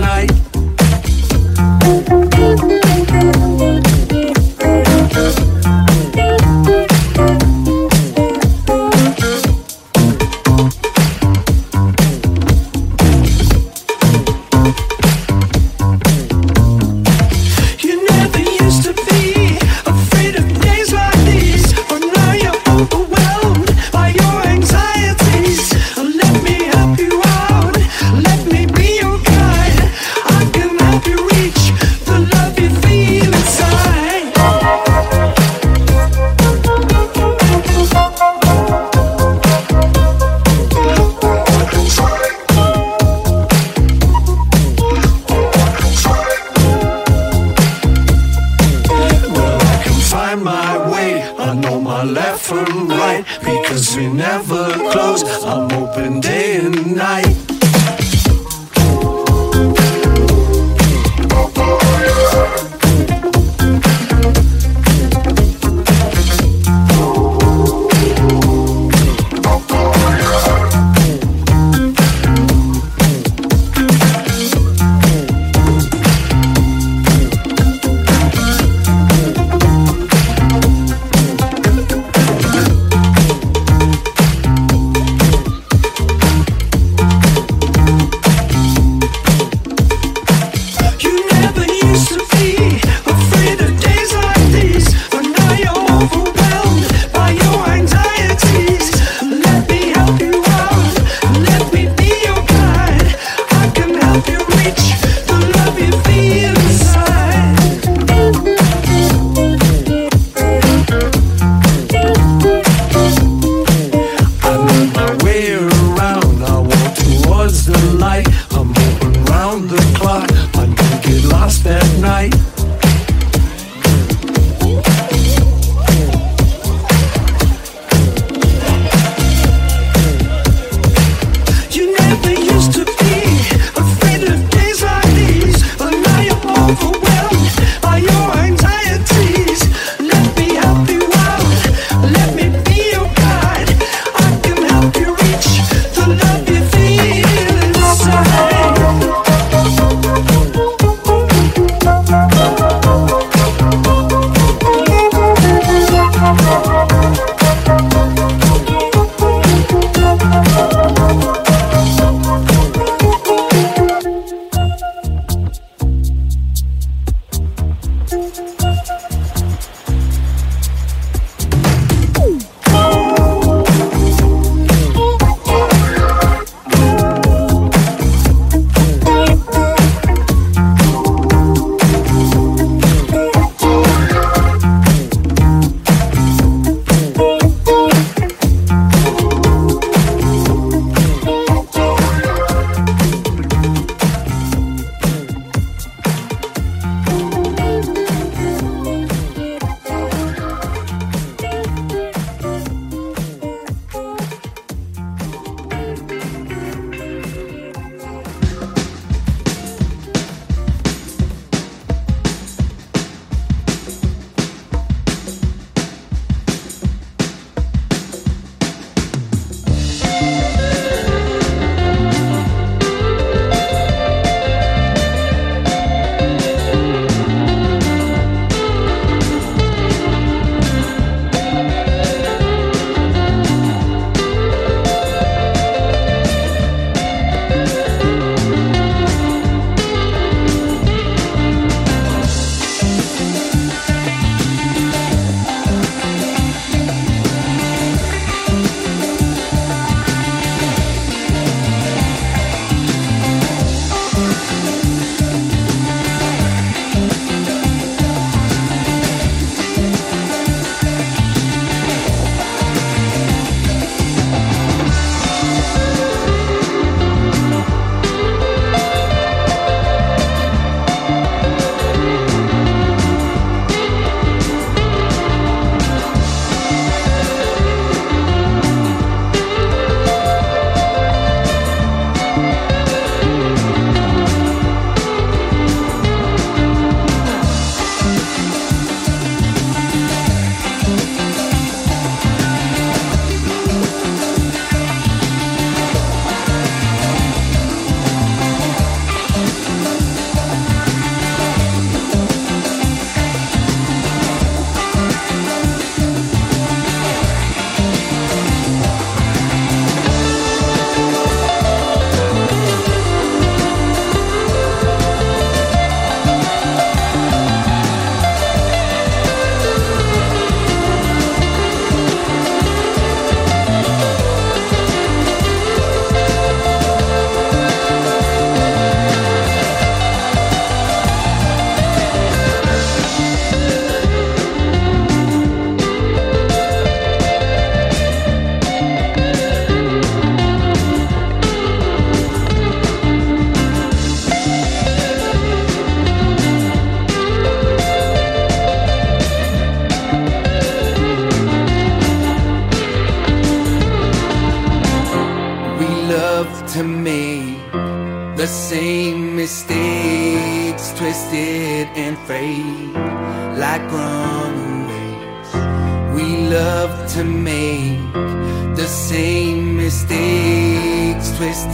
night.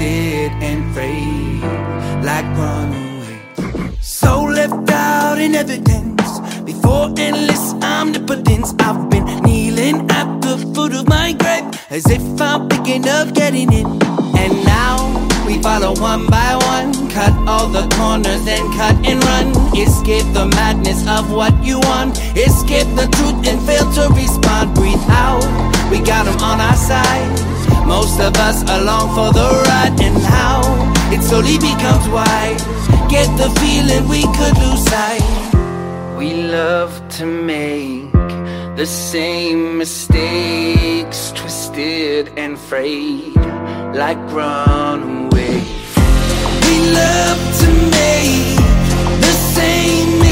Twisted and frayed, like runaways. So left out in evidence before endless omnipotence. I've been kneeling at the foot of my grave as if I'm picking up getting it. And now we follow one by one, cut all the corners, then cut and run. Escape the madness of what you want, escape the truth and fail to respond. Breathe out, we got them on our side. Most of us along for the ride, and how it slowly becomes wide. Get the feeling we could lose sight. We love to make the same mistakes, twisted and frayed, like runaways. We love to make the same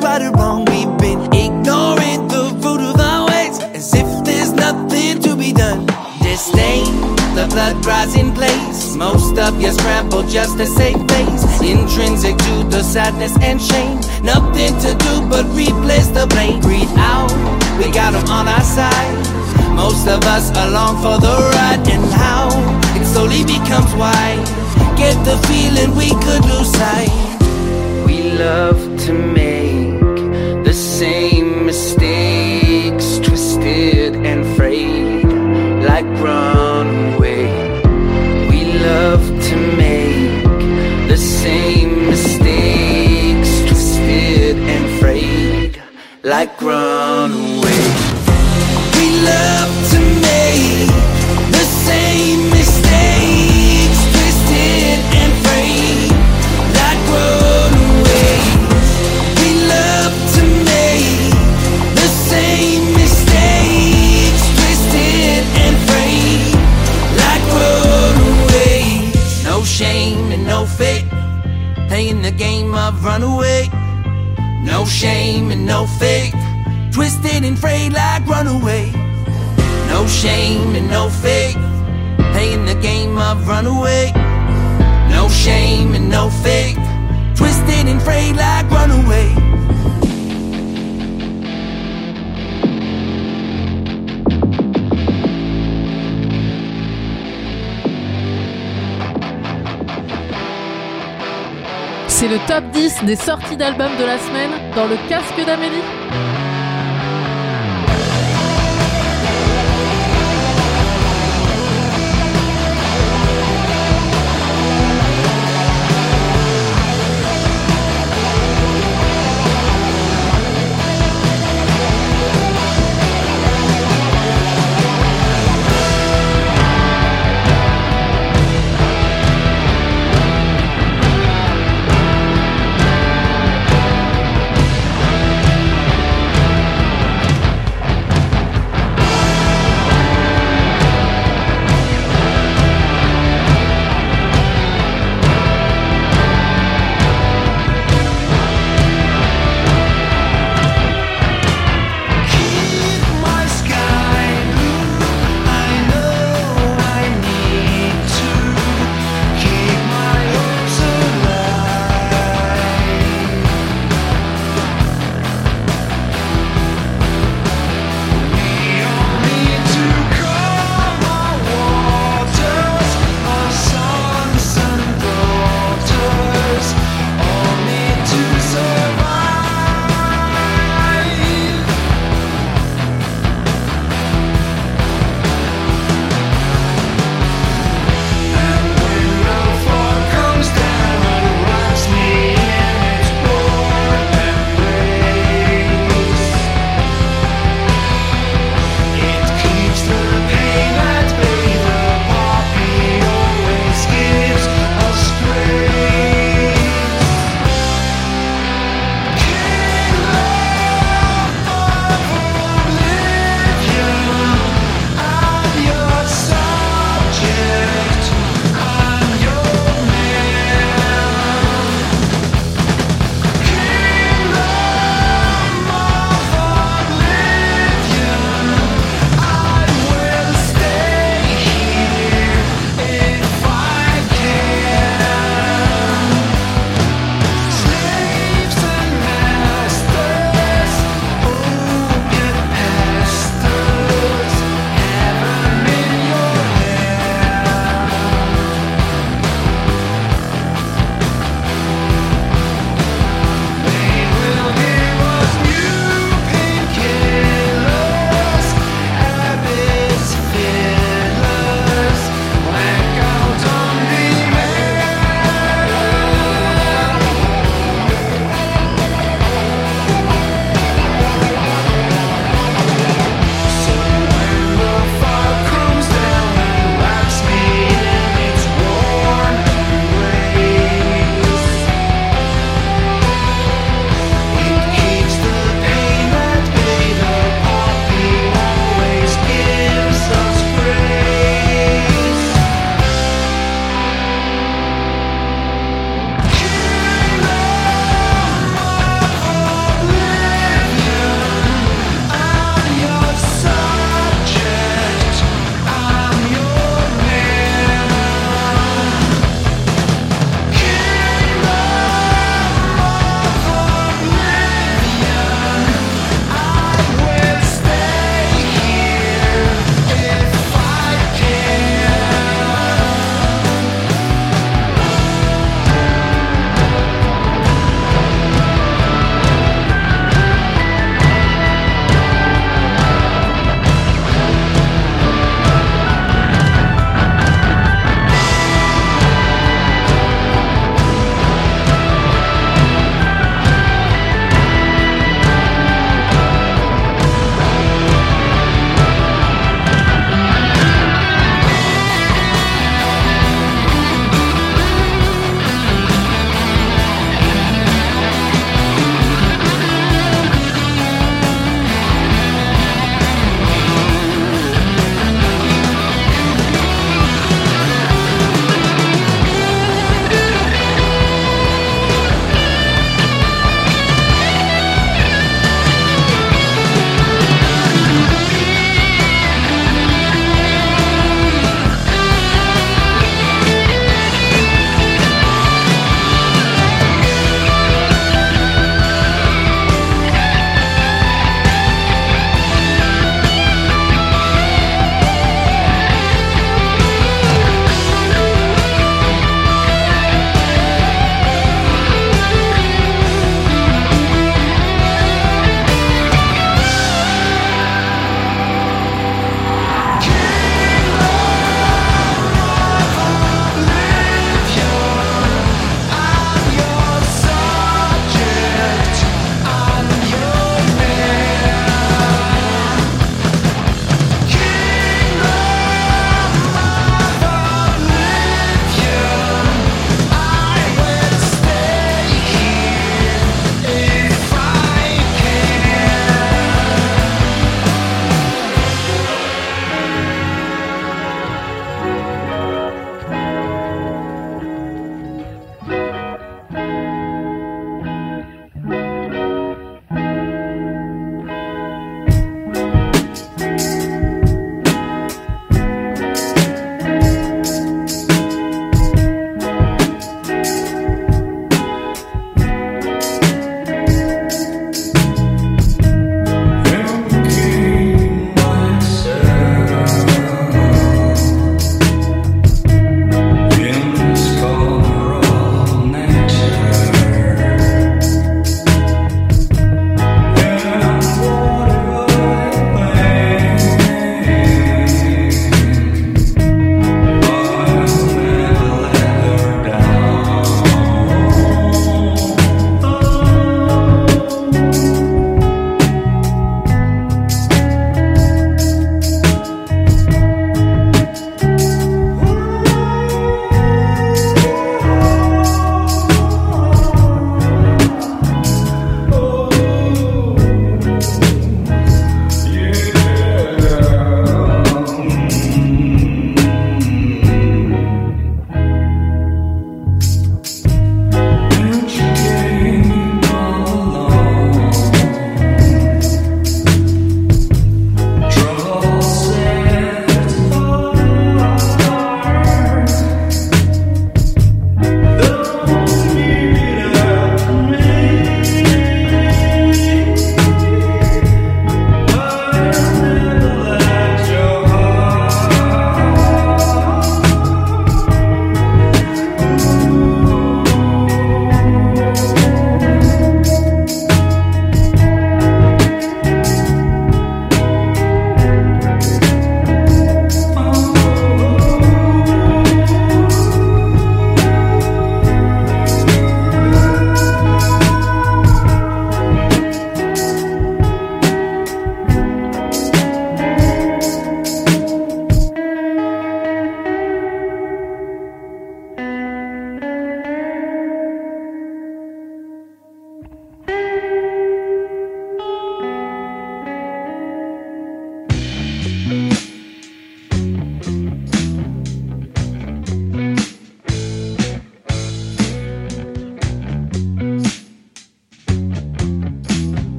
right or wrong. We've been ignoring the root of our ways, as if there's nothing to be done. Disdain, the blood dries in place. Most of you scramble just to save face. Intrinsic to the sadness and shame. Nothing to do but replace the blame. Breathe out, we got 'em on our side. Most of us along for the ride, and how it slowly becomes wide. Get the feeling we could lose sight. We love to make like runaway. We love to make the same mistakes, twisted and frayed, like runaway. We love to make No shame and no fate, twisted and frayed like runaway. No shame and no fate, playing the game of runaway. No shame and no fate, twisted and frayed like runaway. C'est le top 10 des sorties d'albums de la semaine dans le casque d'Amélie?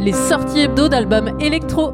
les sorties hebdo d'albums électro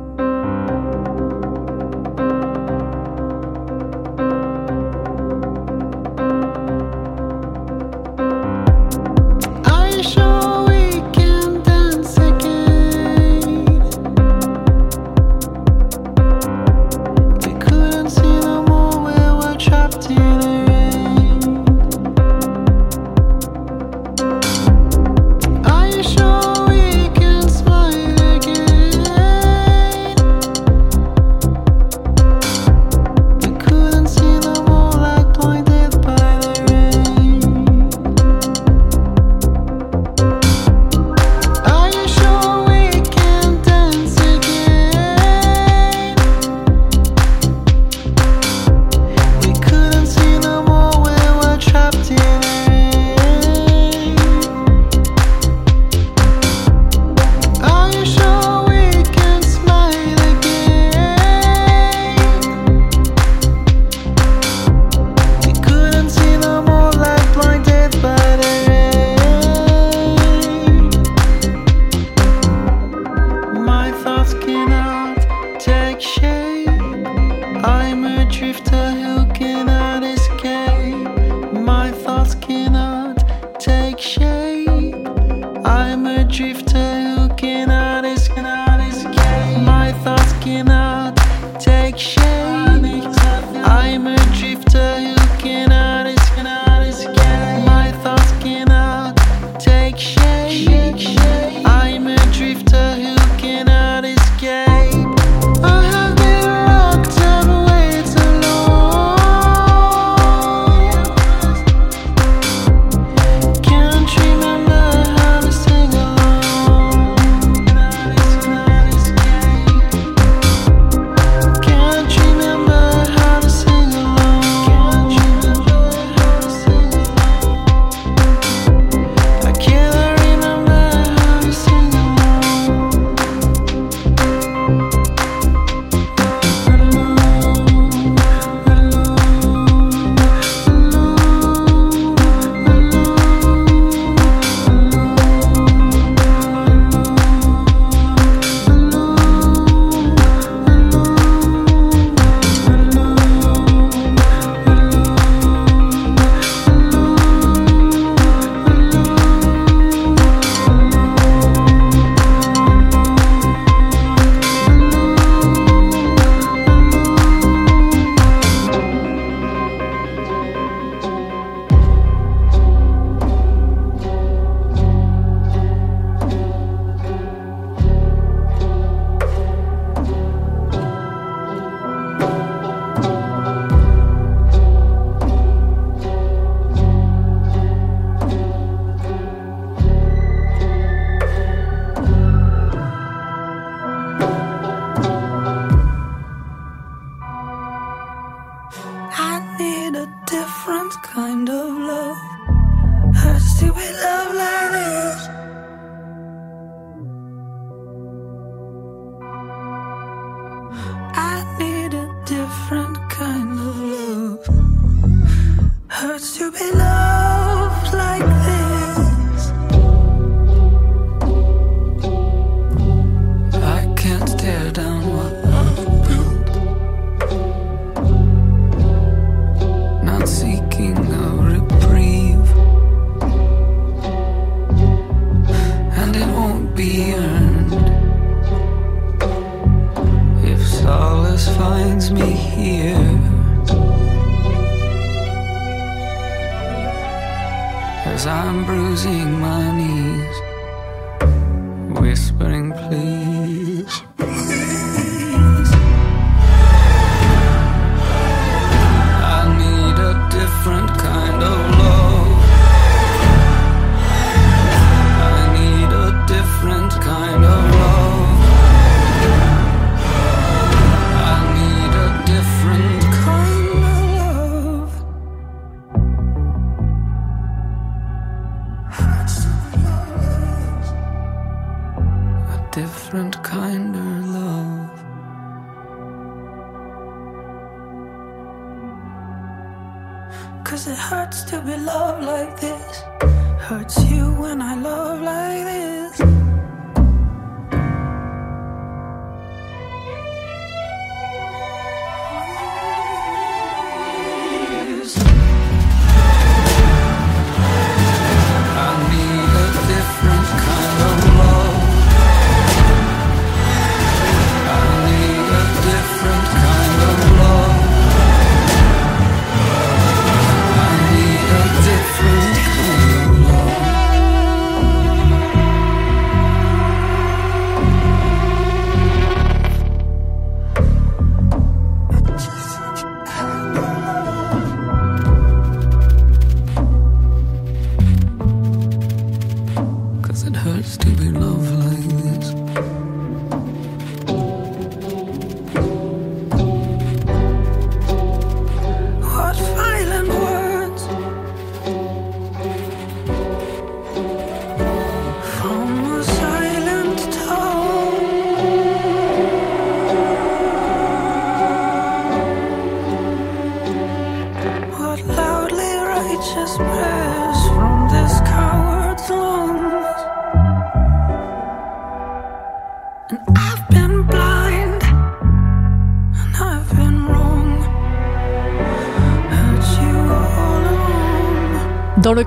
like. I'm a drifter. finds me here. As I'm bruising my knees, whispering, please.